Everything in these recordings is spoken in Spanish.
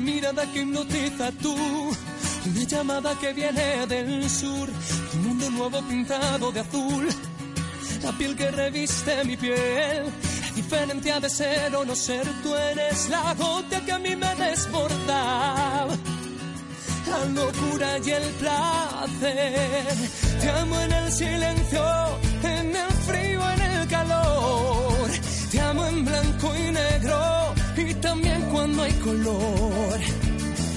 mirada que hipnotiza tú. Una llamada que viene del sur, un mundo nuevo pintado de azul. La piel que reviste mi piel, la diferencia de ser o no ser, tú eres la gota que a mí me desborda. La locura y el placer, te amo en el silencio, en el frío, en el calor. Te amo en blanco y negro cuando hay color.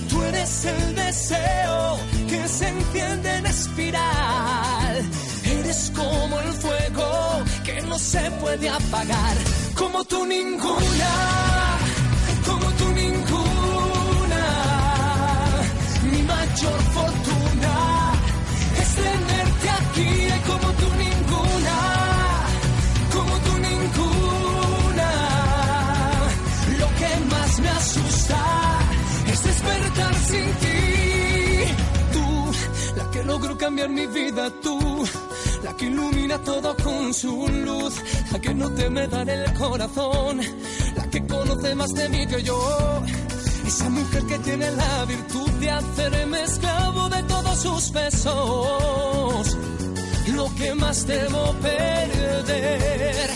Tú eres el deseo que se enciende en espiral. Eres como el fuego que no se puede apagar. Como tú ninguna, que logró cambiar mi vida, tú, la que ilumina todo con su luz, la que no teme dar el corazón, la que conoce más de mí que yo. Esa mujer que tiene la virtud de hacerme esclavo de todos sus besos. Lo que más temo perder.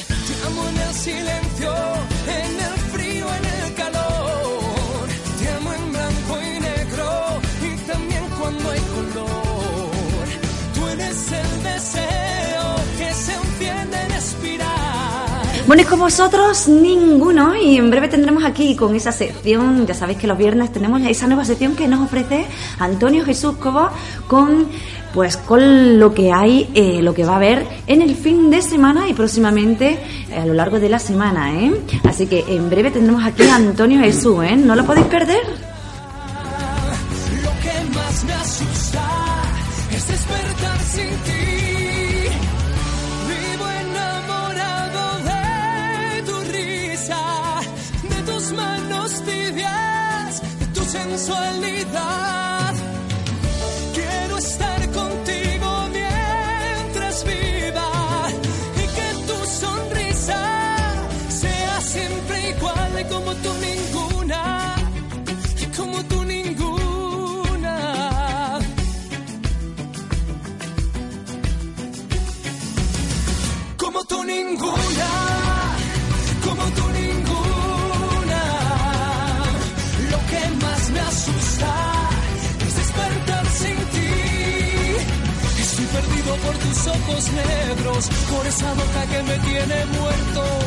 Bueno, y con vosotros ninguno y en breve tendremos aquí con esa sección, ya sabéis que los viernes tenemos esa nueva sección que nos ofrece Antonio Jesús Coba con pues con lo que hay, eh, lo que va a haber en el fin de semana y próximamente eh, a lo largo de la semana, ¿eh? Así que en breve tendremos aquí a Antonio Jesús, ¿eh? No lo podéis perder. Por esa boca que me tiene muerto.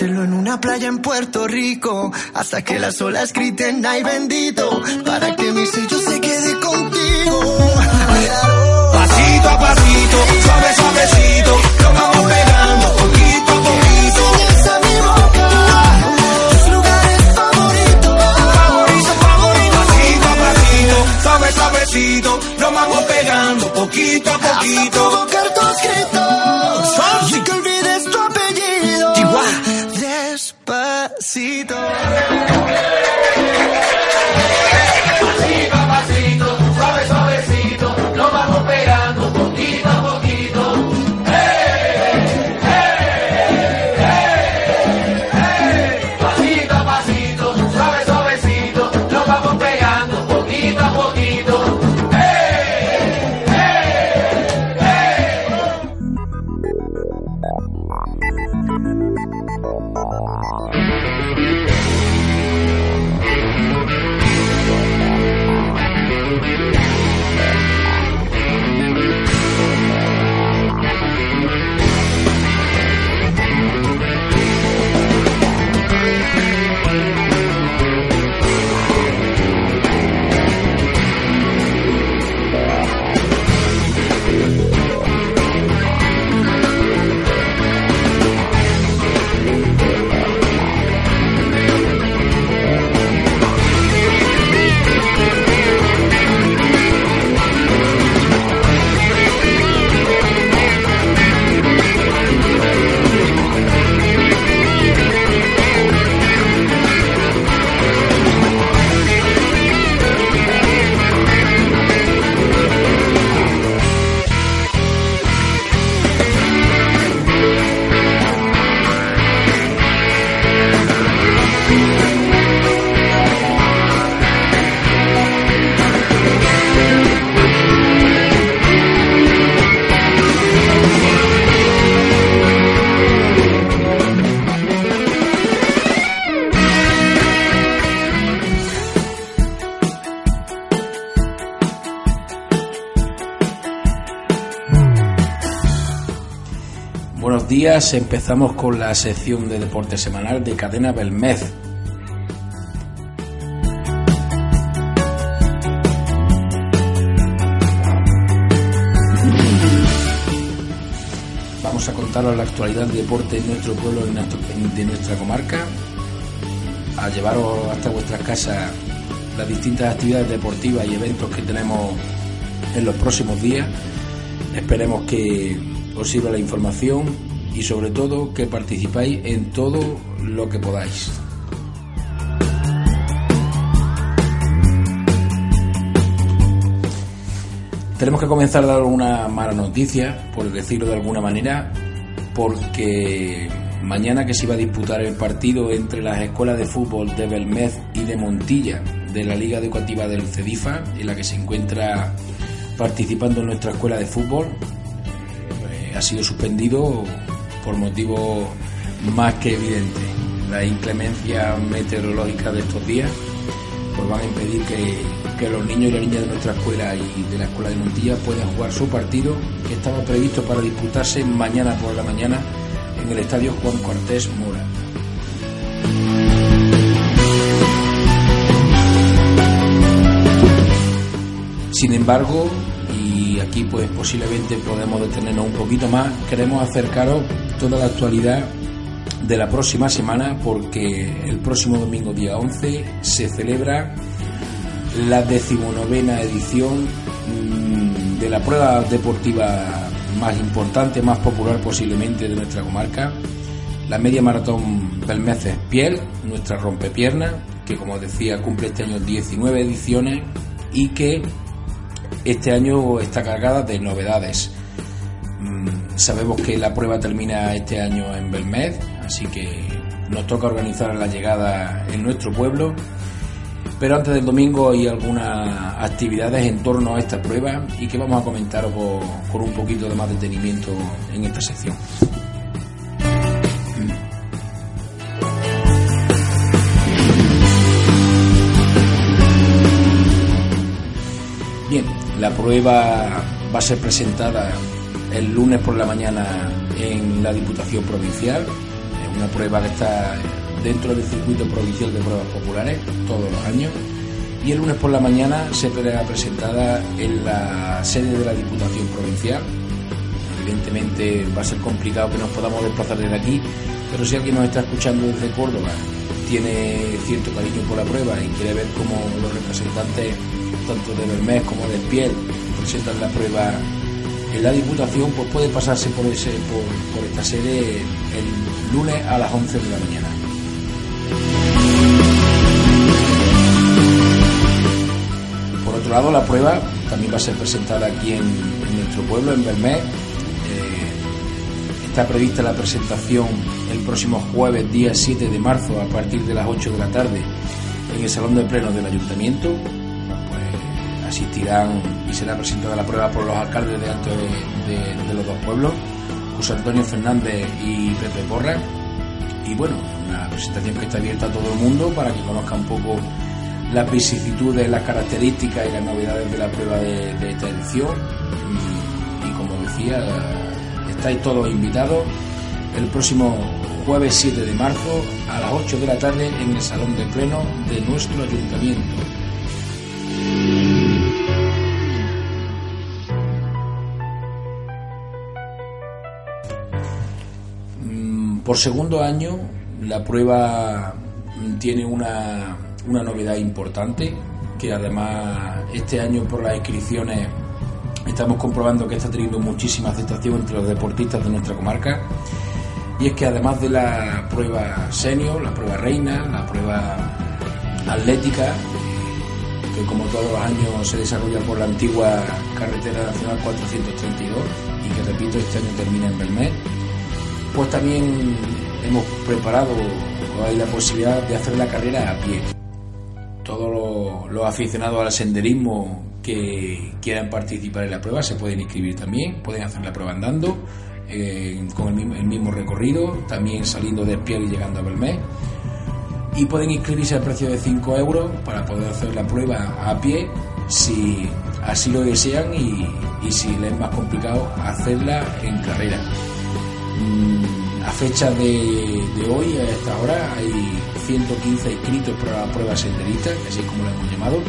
hacerlo en una playa en Puerto Rico hasta que las olas griten ay bendito para que mi sello se quede contigo. Pasito a pasito, suave, suavecito, lo vamos pegando poquito a poquito. Enseñas a mi boca tus lugares favoritos. Favorito, favorito, pasito a pasito, suave, suavecito, lo vamos pegando poquito a Hasta poquito. provocar tus gritos Despacito. Días, empezamos con la sección de deporte semanal de Cadena Belmez. Vamos a contaros la actualidad del deporte en nuestro pueblo, en- de nuestra comarca, a llevaros hasta vuestras casas las distintas actividades deportivas y eventos que tenemos en los próximos días. Esperemos que os sirva la información y sobre todo que participáis en todo lo que podáis. Tenemos que comenzar a dar una mala noticia, por decirlo de alguna manera, porque mañana que se iba a disputar el partido entre las escuelas de fútbol de Belmez y de Montilla de la Liga Educativa del CEDIFA, en la que se encuentra participando en nuestra escuela de fútbol, eh, ha sido suspendido por motivos más que evidentes. La inclemencia meteorológica de estos días pues van a impedir que, que los niños y las niñas de nuestra escuela y de la escuela de Montilla puedan jugar su partido que estaba previsto para disputarse mañana por la mañana en el estadio Juan Cortés Mora. Sin embargo, y aquí pues posiblemente podemos detenernos un poquito más, queremos acercaros toda la actualidad de la próxima semana porque el próximo domingo día 11 se celebra la decimonovena edición mm, de la prueba deportiva más importante, más popular posiblemente de nuestra comarca, la media maratón Belmeces Piel, nuestra rompepierna, que como decía cumple este año 19 ediciones y que este año está cargada de novedades. Sabemos que la prueba termina este año en Belmed, así que nos toca organizar la llegada en nuestro pueblo. Pero antes del domingo hay algunas actividades en torno a esta prueba y que vamos a comentar con, un poquito de más detenimiento en esta sección. Bien, la prueba va a ser presentada el lunes por la mañana en la Diputación Provincial. Es una prueba que está dentro del circuito provincial de pruebas populares todos los años. Y el lunes por la mañana se verá presentada en la sede de la Diputación Provincial. Evidentemente va a ser complicado que nos podamos desplazar desde aquí, pero si alguien nos está escuchando desde Córdoba, tiene cierto cariño por la prueba y quiere ver cómo los representantes tanto de Bermés como de Piel presentan la prueba en la Diputación, pues puede pasarse por, ese, por, esta sede el lunes a las 11 de la mañana. Por otro lado, la prueba también va a ser presentada aquí en, nuestro pueblo, en Bermés. Eh, está prevista la presentación el próximo jueves, día 7 de marzo, a partir de las 8 de la tarde, en el Salón de Pleno del Ayuntamiento asistirán y será presentada la prueba por los alcaldes de Alto de, los dos pueblos, José Antonio Fernández y Pepe Borra. Y bueno, una presentación que está abierta a todo el mundo para que conozca un poco las vicisitudes, las características y las novedades de la prueba de, esta edición. Y, como decía, estáis todos invitados el próximo jueves 7 de marzo a las 8 de la tarde en el Salón de Pleno de nuestro ayuntamiento. Por segundo año, la prueba tiene una, novedad importante, que además este año por las inscripciones estamos comprobando que está teniendo muchísima aceptación entre los deportistas de nuestra comarca. Y es que además de la prueba senior, la prueba reina, la prueba atlética, que como todos los años se desarrolla por la antigua carretera nacional 432 y que repito este año termina en Belmez, pues también hemos preparado, hay la posibilidad de hacer la carrera a pie. Todos los, aficionados al senderismo que quieran participar en la prueba se pueden inscribir también, pueden hacer la prueba andando, eh, con el mismo, recorrido, también saliendo de pie y llegando a Belmez. Y pueden inscribirse al precio de 5 euros para poder hacer la prueba a pie si así lo desean y, y si les es más complicado hacerla en carrera. Mm, a fecha de, hoy, a esta hora, hay 115 inscritos para la prueba senderista, así como la hemos llamado.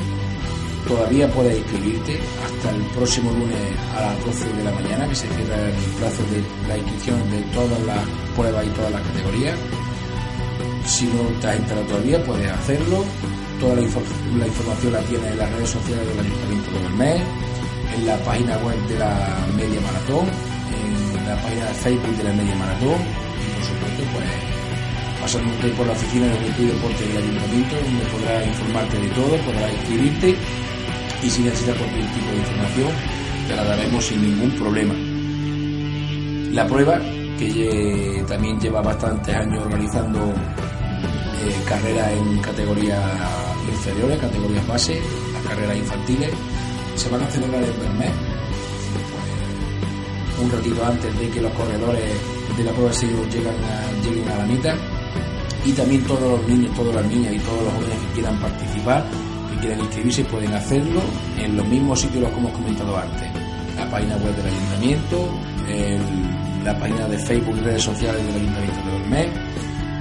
Todavía puedes inscribirte hasta el próximo lunes a las 12 de la mañana, que se cierra el plazo de la inscripción de todas las pruebas y todas las categorías. Si no te has enterado todavía, puedes hacerlo. Toda la, información la tienes en las redes sociales del Ayuntamiento de mes en la página web de la Media Maratón la página de Facebook de la Media Maratón. Y por supuesto pues pasándote por la oficina de Juventud y Deporte del Ayuntamiento donde podrás informarte de todo, podrás inscribirte. Y si necesitas cualquier tipo de información te la daremos sin ningún problema. La prueba, que también lleva bastantes años organizando eh, carreras en categorías inferiores, categorías base, las carreras infantiles, se van a celebrar en mes un ratito antes de que los corredores de la prueba de llegan a, lleguen a la mitad y también todos los niños, todas las niñas y todos los jóvenes que quieran participar, que quieran inscribirse, pueden hacerlo en los mismos sitios que hemos comentado antes. La página web del ayuntamiento, la página de Facebook y redes sociales del ayuntamiento de mes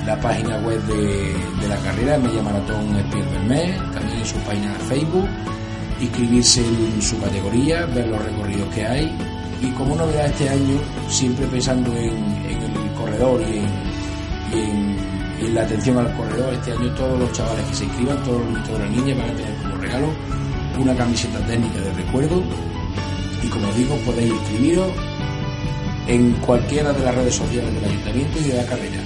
la página web de, la carrera, Media Maratón Espier del también en su página de Facebook, inscribirse en su categoría, ver los recorridos que hay y como novedad este año, siempre pensando en, el corredor y en, la atención al corredor, este año todos los chavales que se inscriban, todos los y las niñas van a tener como regalo una camiseta técnica de recuerdo y como digo podéis inscribiros en cualquiera de las redes sociales del ayuntamiento y de la carrera.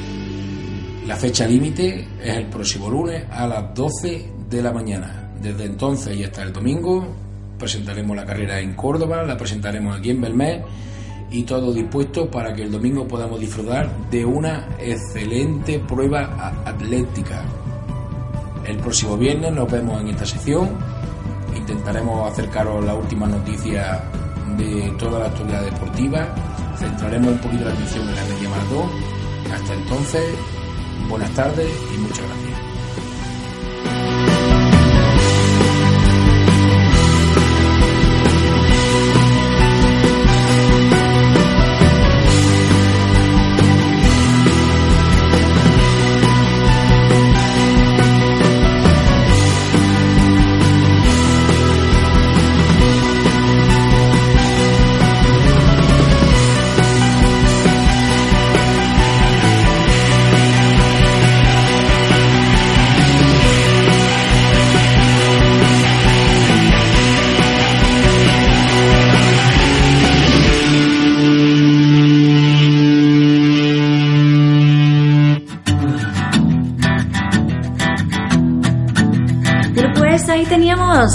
La fecha límite es el próximo lunes a las 12 de la mañana. Desde entonces y hasta el domingo presentaremos la carrera en Córdoba, la presentaremos aquí en Belmé y todo dispuesto para que el domingo podamos disfrutar de una excelente prueba atlética. El próximo viernes nos vemos en esta sección, intentaremos acercaros la última noticia de toda la actualidad deportiva, centraremos un poquito la atención en la media maratón. Hasta entonces, buenas tardes y muchas gracias.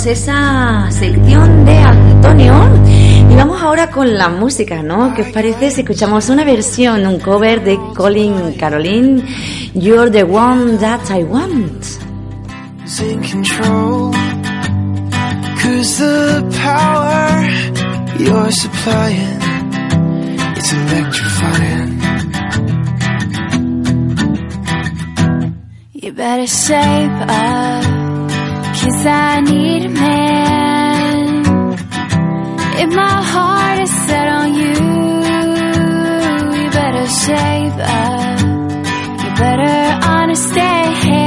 Esa sección de Antonio y vamos ahora con la música, ¿no? ¿Qué os parece si escuchamos una versión, un cover de Colin Caroline, You're the one that I want? You better up. Cause I need a man. If my heart is set on you You better shape up. You better understand.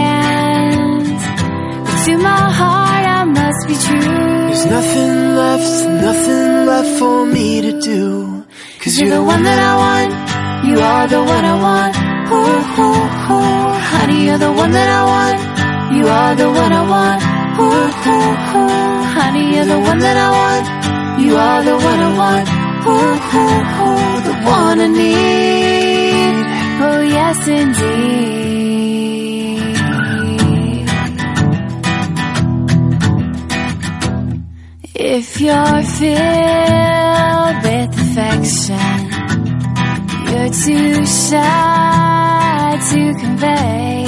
But to my heart I must be true. There's nothing left, nothing left for me to do. Cause you're the one that I want. You are the one I want. Ooh, ooh, ooh. Honey, you're the one that I want. You are the one I want Ooh, ooh, ooh, honey, you're the one that I want. You are the one I want. Ooh, ooh, ooh, the one I need. Oh, yes, indeed. If you're filled with affection, you're too shy to convey.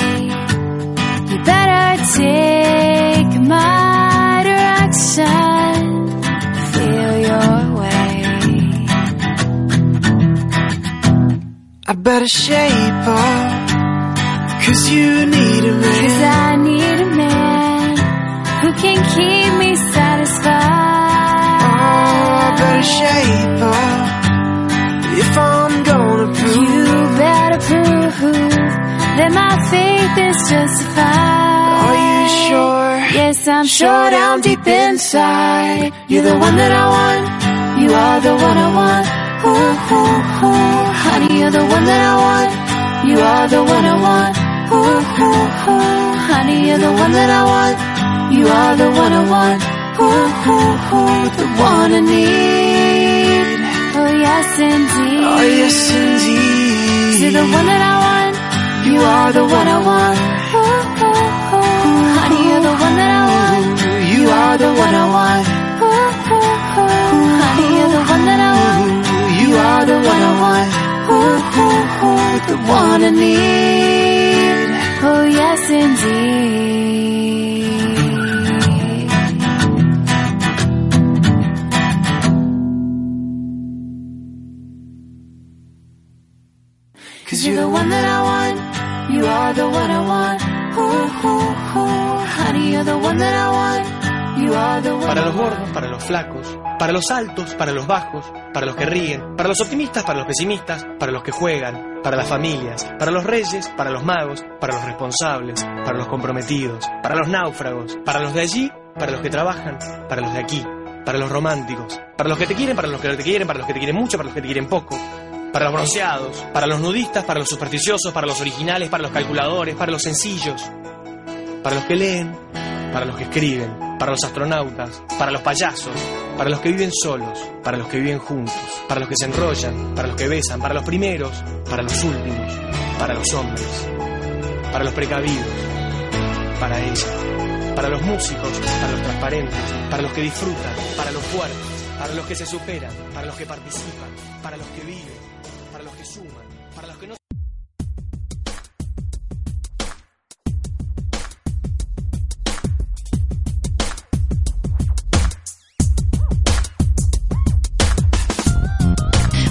You better take my direction, feel your way. I better shape up, cause you need a man. Cause I need a man who can keep me satisfied. Oh, I better shape up if I'm gonna prove. You better prove that my faith is justified. Are you sure? Yes, I'm sure down deep inside. You're the one that I want. You are the one I want. Ooh, ooh, ooh. Honey, you're the one that I want. You are the one I want. Ooh, ooh, ooh. Honey, you're the one that I want. You are the one I want. Ooh, ooh, ooh. The one I need. Oh, yes, indeed. Oh, yes, indeed. You're the one that I want. You are the one I want. You're the one I want. Ooh, ooh, ooh. Honey, you're the one that I want. You are the one I want. Ooh, ooh, ooh, the one I need. Oh, yes, indeed. Cause you're the one that I want. You are the one I want. Ooh, ooh, ooh. Honey, you're the one that I want. Para los gordos, para los flacos, para los altos, para los bajos, para los que ríen, para los optimistas, para los pesimistas, para los que juegan, para las familias, para los reyes, para los magos, para los responsables, para los comprometidos, para los náufragos, para los de allí, para los que trabajan, para los de aquí, para los románticos, para los que te quieren, para los que no te quieren, para los que te quieren mucho, para los que te quieren poco, para los bronceados, para los nudistas, para los supersticiosos, para los originales, para los calculadores, para los sencillos, para los que leen, para los que escriben, para los astronautas, para los payasos, para los que viven solos, para los que viven juntos, para los que se enrollan, para los que besan, para los primeros, para los últimos, para los hombres, para los precavidos, para ella, para los músicos, para los transparentes, para los que disfrutan, para los fuertes, para los que se superan, para los que participan, para los que viven, para los que suman, para los que no...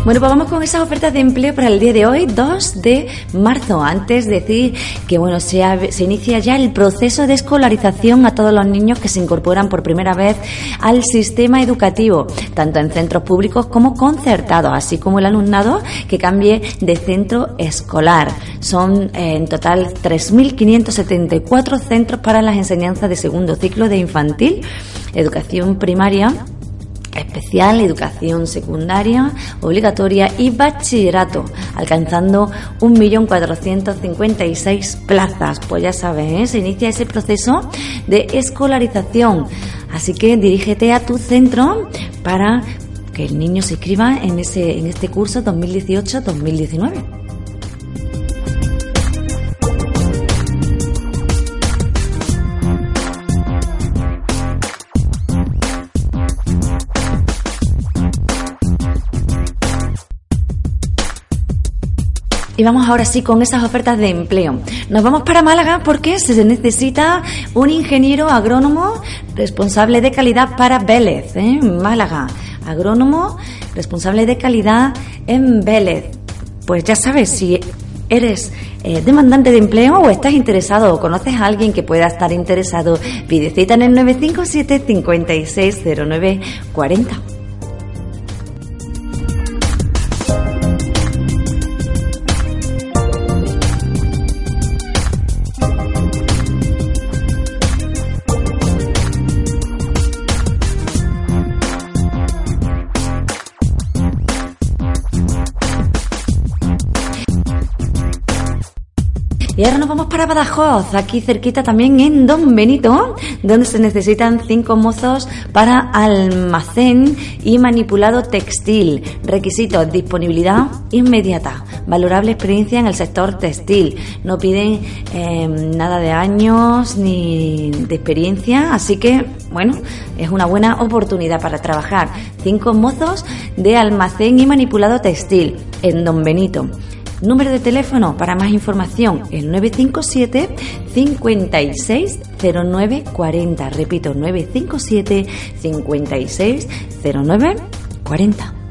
Bueno, pues vamos con esas ofertas de empleo para el día de hoy, 2 de marzo. Antes decir que bueno, se, ha- se inicia ya el proceso de escolarización a todos los niños que se incorporan por primera vez al sistema educativo, tanto en centros públicos como concertados, así como el alumnado que cambie de centro escolar. Son eh, en total 3.574 centros para las enseñanzas de segundo ciclo de infantil, educación primaria especial, educación secundaria, obligatoria y bachillerato, alcanzando 1.456 plazas. Pues ya sabes, ¿eh? se inicia ese proceso de escolarización. Así que dirígete a tu centro para que el niño se inscriba en, ese, en este curso 2018-2019. Y vamos ahora sí con esas ofertas de empleo. Nos vamos para Málaga porque se necesita un ingeniero agrónomo responsable de calidad para Vélez, ¿eh? Málaga. Agrónomo responsable de calidad en Vélez. Pues ya sabes, si eres eh, demandante de empleo o estás interesado o conoces a alguien que pueda estar interesado, pide cita en el 957 560940. Ahora nos vamos para Badajoz, aquí cerquita también en Don Benito, donde se necesitan cinco mozos para almacén y manipulado textil. Requisitos, disponibilidad inmediata, valorable experiencia en el sector textil. No piden eh, nada de años ni de experiencia, así que, bueno, es una buena oportunidad para trabajar. Cinco mozos de almacén y manipulado textil en Don Benito. Número de teléfono para más información, el 957 560940. Repito, 957 560940.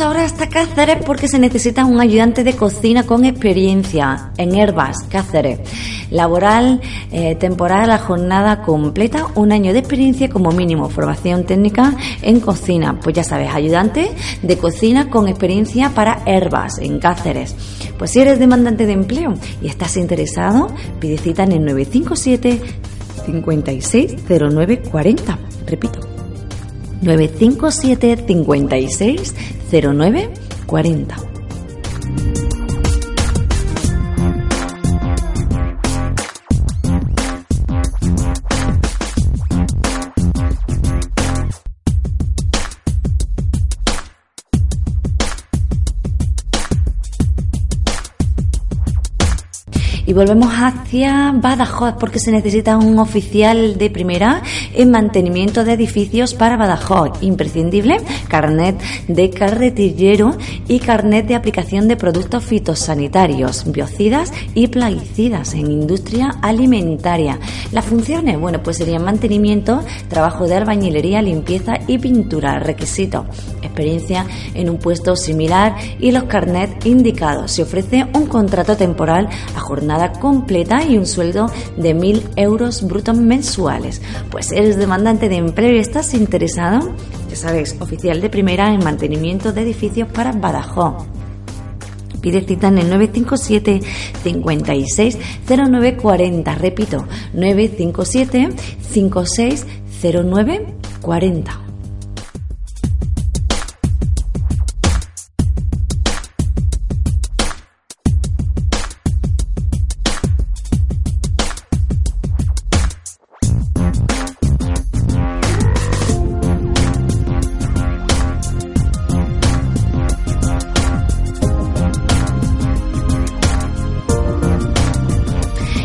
Ahora hasta Cáceres porque se necesita un ayudante de cocina con experiencia en Herbas, Cáceres. Laboral, eh, temporal, la jornada completa, un año de experiencia como mínimo, formación técnica en cocina. Pues ya sabes, ayudante de cocina con experiencia para Herbas en Cáceres. Pues si eres demandante de empleo y estás interesado, pide cita en el 957 560940. Repito, 957 56 09 40. Volvemos hacia Badajoz porque se necesita un oficial de primera en mantenimiento de edificios para Badajoz. Imprescindible, carnet de carretillero y carnet de aplicación de productos fitosanitarios, biocidas y plaguicidas en industria alimentaria. Las funciones, bueno, pues serían mantenimiento, trabajo de albañilería, limpieza y pintura. Requisito, experiencia en un puesto similar y los carnets indicados. Se ofrece un contrato temporal a jornada completa y un sueldo de 1.000 euros brutos mensuales. Pues eres demandante de empleo y estás interesado, ya sabes, oficial de primera en mantenimiento de edificios para Badajoz. Pide cita en el 957 56 0940. Repito, 957 56 0940.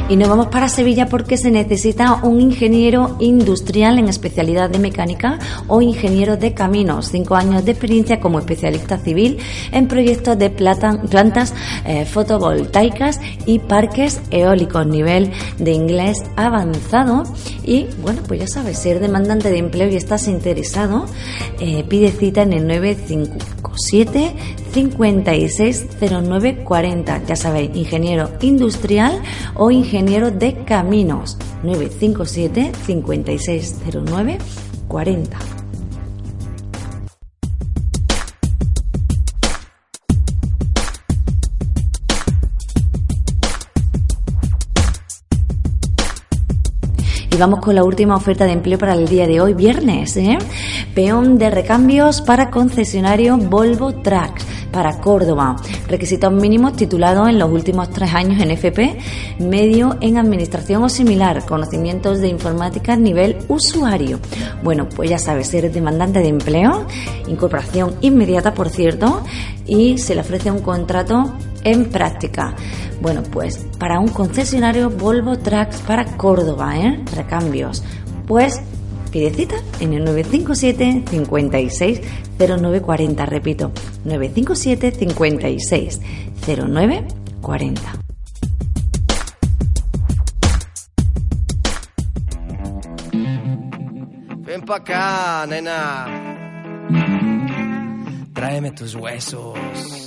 Y nos vamos para Sevilla porque se necesita un ingeniero industrial en especialidad de mecánica o ingeniero de caminos. Cinco años de experiencia como especialista civil en proyectos de plantas eh, fotovoltaicas y parques eólicos. Nivel de inglés avanzado. Y bueno, pues ya sabes, ser demandante de empleo y estás interesado, eh, pide cita en el 957 560940. Ya sabéis, ingeniero industrial o ingeniero de caminos. 957 5609 40. Y vamos con la última oferta de empleo para el día de hoy, viernes. ¿eh? Peón de recambios para concesionario Volvo Trucks para Córdoba. Requisitos mínimos titulados en los últimos tres años en FP, medio en administración o similar, conocimientos de informática nivel usuario. Bueno, pues ya sabes, eres demandante de empleo, incorporación inmediata, por cierto, y se le ofrece un contrato en práctica. Bueno, pues para un concesionario Volvo Trucks para Córdoba, ¿eh? Recambios. Pues pide cita en el 957 56 0940, repito, 957 56 0940. Ven pa' acá, nena. Tráeme tus huesos.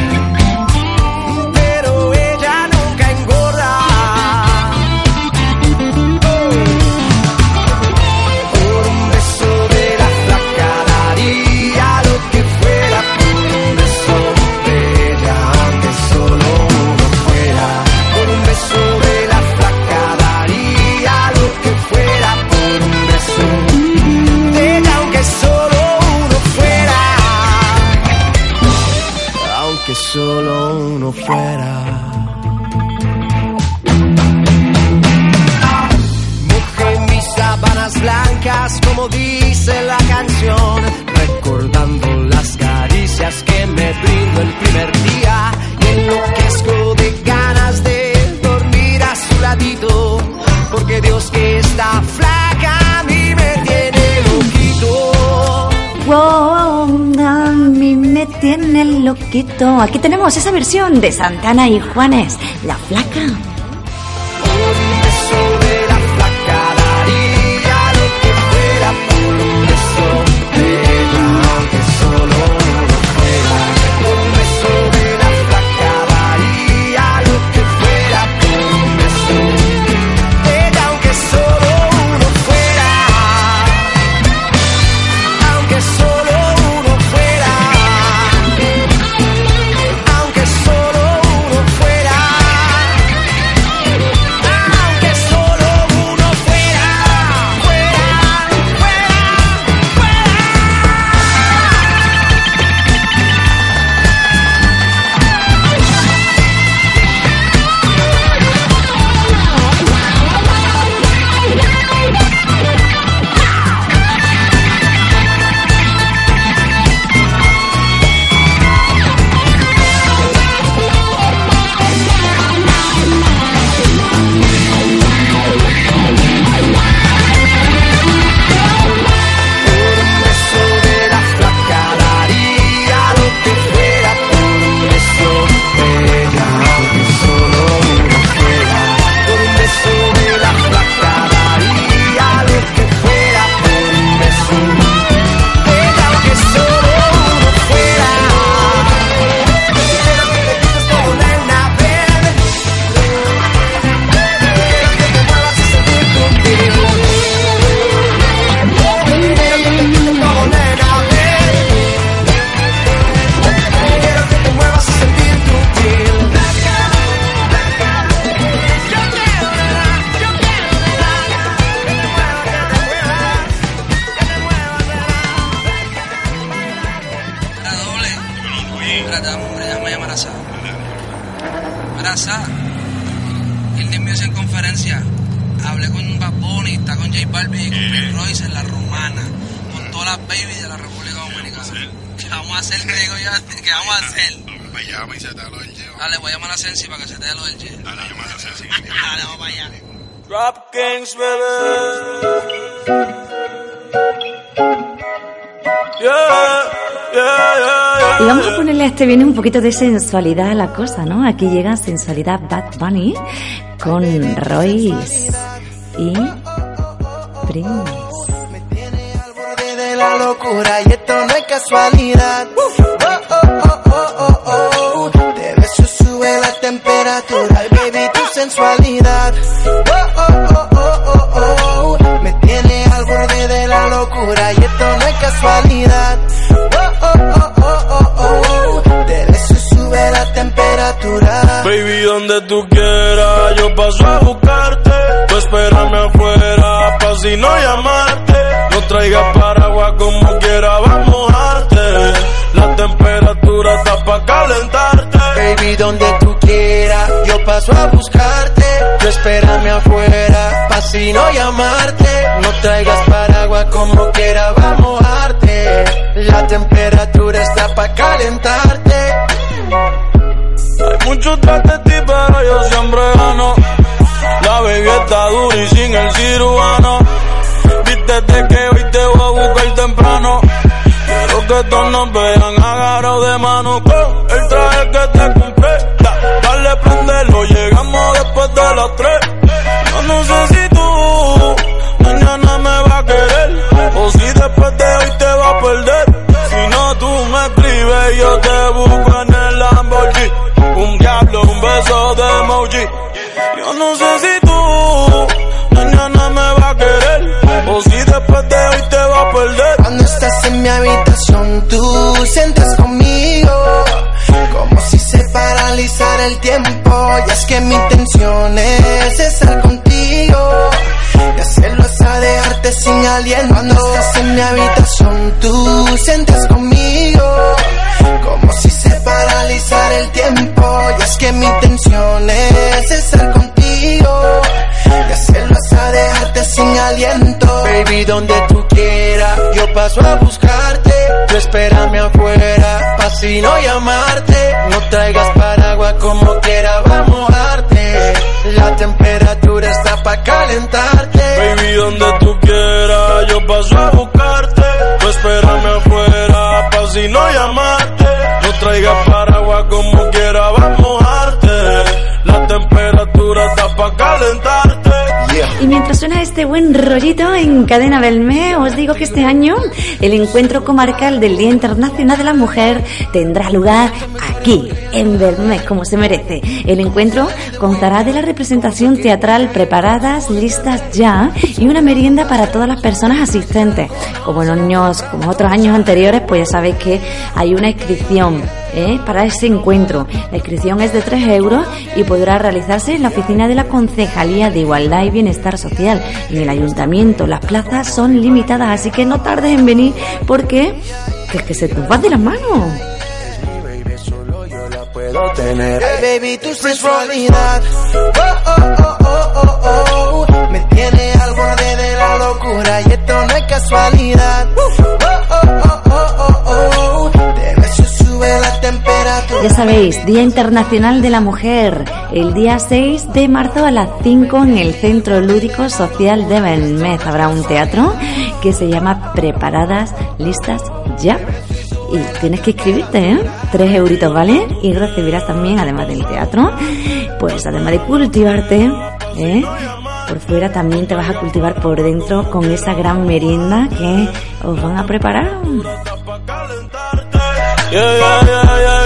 Recordando las caricias que me brindó el primer día y enloquezco de ganas de dormir a su ladito. Porque Dios que está flaca a mí me tiene loquito. Wow, a mí me tiene loquito. Aquí tenemos esa versión de Santana y Juanes, La Flaca. Este viene un poquito de sensualidad la cosa, ¿no? Aquí llega sensualidad Bad Bunny con Royce y Prince. borde de la locura y esto no es casualidad. No llamarte. No traigas paraguas como quiera, vamos a mojarte. La temperatura está pa' calentarte. Hay muchos tras de ti, pero yo siempre gano. La baby está dura y sin el cirujano. Vístete que hoy te voy a buscar temprano. Quiero que todos nos vean agarrados de mano con el traje que te compré. Da- dale, prendelo, llegamos después de las tres. El tiempo. Y es que mi intención es estar contigo. Y hacerlo hasta dejarte sin aliento. Cuando estás en mi habitación, tú sientes conmigo. Como si se paralizara el tiempo. Y es que mi intención es estar contigo. Y hacerlo hasta dejarte sin aliento. Baby, donde tú quieras, yo paso a buscarte. Tú espérame afuera, pa' si no llamarte. traigas paraguas como quiera va a mojarte. La temperatura está pa' calentarte. Baby, donde tú quieras, yo paso a buscarte. Tú espérame afuera, pa' si no llamarte. No traigas paraguas como quiera, va a mojarte. La temperatura está pa' calentarte. Mientras suena este buen rollito en Cadena Belmé, os digo que este año el encuentro comarcal del Día Internacional de la Mujer tendrá lugar aquí, en Belmé, como se merece. El encuentro contará de la representación teatral preparadas, listas ya y una merienda para todas las personas asistentes. Como en años, como otros años anteriores, pues ya sabéis que hay una inscripción ¿eh? para ese encuentro. La inscripción es de 3 euros y podrá realizarse en la oficina de la Concejalía de Igualdad y Bienestar Social en el Ayuntamiento. Las plazas son limitadas, así que no tardes en venir porque es que se te va de las manos. Hey, baby, tu sensualidad. Oh, oh, oh, oh, oh, oh. Me tiene al borde de la locura y esto no es casualidad. Ya sabéis, Día Internacional de la Mujer, el día 6 de marzo a las 5 en el Centro Lúdico Social de Belmez. Habrá un teatro que se llama Preparadas, Listas, Ya. Y tienes que inscribirte, ¿eh? Tres euritos, ¿vale? Y recibirás también, además del teatro, pues además de cultivarte, ¿eh? Por fuera también te vas a cultivar por dentro con esa gran merienda que os van a preparar. Yeah, yeah, yeah.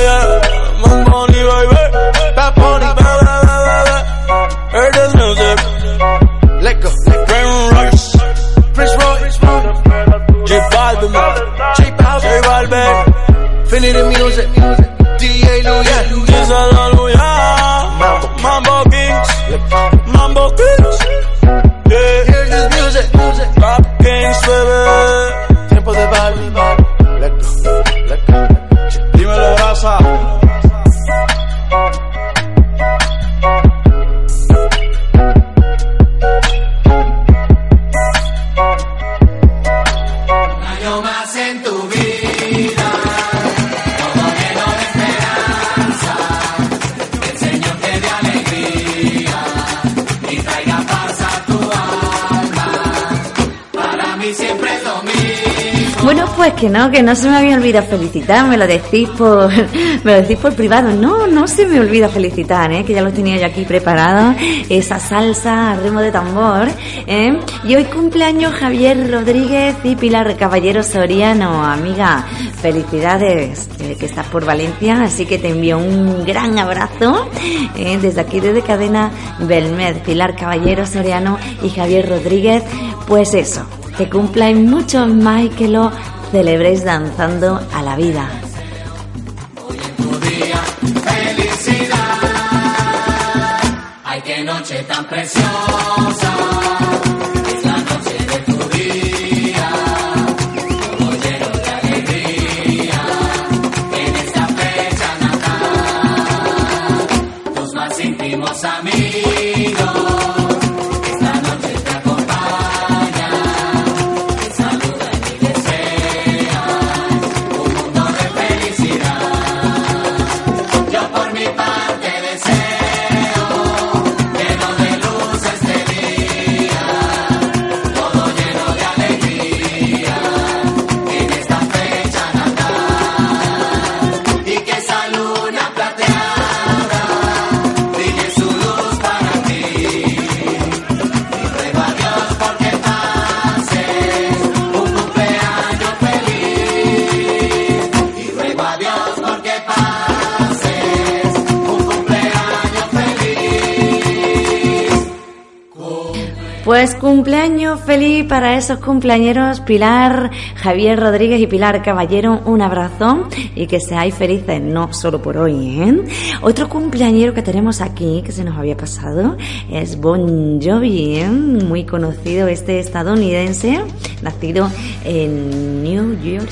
Bueno, pues que no, que no se me había olvidado felicitar, me lo decís por, me lo decís por privado. No, no se me olvida felicitar, ¿eh? que ya lo tenía yo aquí preparado, esa salsa a ritmo de tambor. ¿eh? Y hoy cumpleaños Javier Rodríguez y Pilar Caballero Soriano, amiga. Felicidades, eh, que estás por Valencia, así que te envío un gran abrazo ¿eh? desde aquí, desde Cadena Belmed, Pilar Caballero Soriano y Javier Rodríguez. Pues eso, que cumplan muchos más y que lo celebréis danzando a la vida. Felicidad, ay qué noche tan preciosa, Pues cumpleaños feliz para esos cumpleañeros Pilar, Javier Rodríguez y Pilar Caballero. Un abrazo y que seáis felices, no solo por hoy. ¿eh? Otro cumpleañero que tenemos aquí, que se nos había pasado, es Bon Jovi, ¿eh? muy conocido este estadounidense, nacido en New York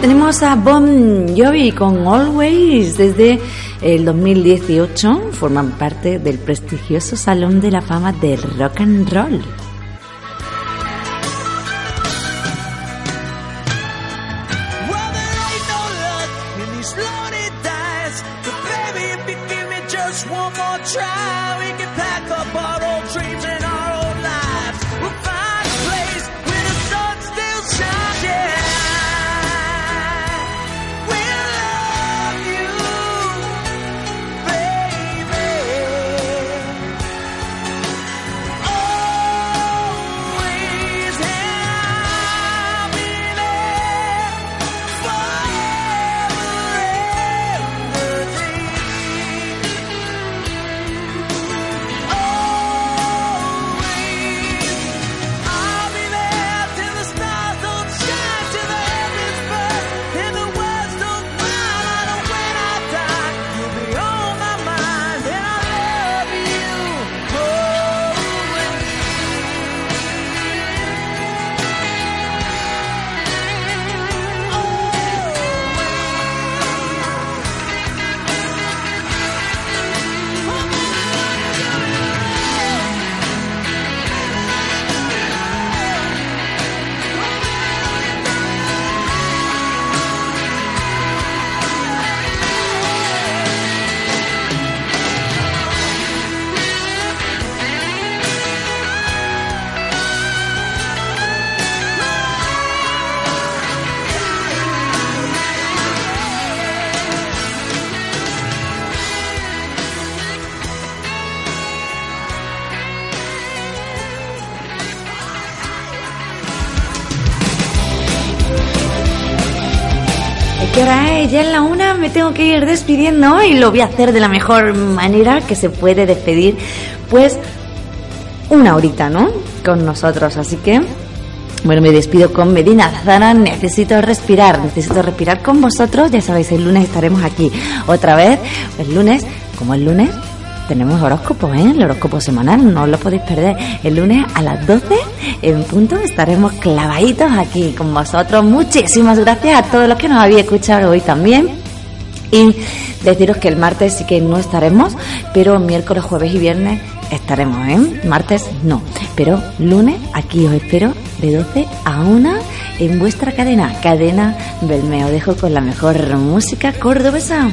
tenemos a Bon Jovi con Always desde el 2018. Forman parte del prestigioso Salón de la Fama del Rock and Roll. Que hora es? Ya en la una me tengo que ir despidiendo y lo voy a hacer de la mejor manera que se puede despedir. Pues una horita, ¿no? Con nosotros, así que bueno, me despido con Medina Zara. Necesito respirar, necesito respirar con vosotros. Ya sabéis, el lunes estaremos aquí otra vez. El lunes, como el lunes, tenemos horóscopo, ¿eh? El horóscopo semanal, no os lo podéis perder. El lunes a las 12 en punto estaremos clavaditos aquí con vosotros. Muchísimas gracias a todos los que nos habéis escuchado hoy también. Y deciros que el martes sí que no estaremos, pero miércoles, jueves y viernes estaremos, ¿eh? Martes no, pero lunes aquí os espero de 12 a 1 en vuestra cadena, cadena Belmeo. Dejo con la mejor música cordobesa.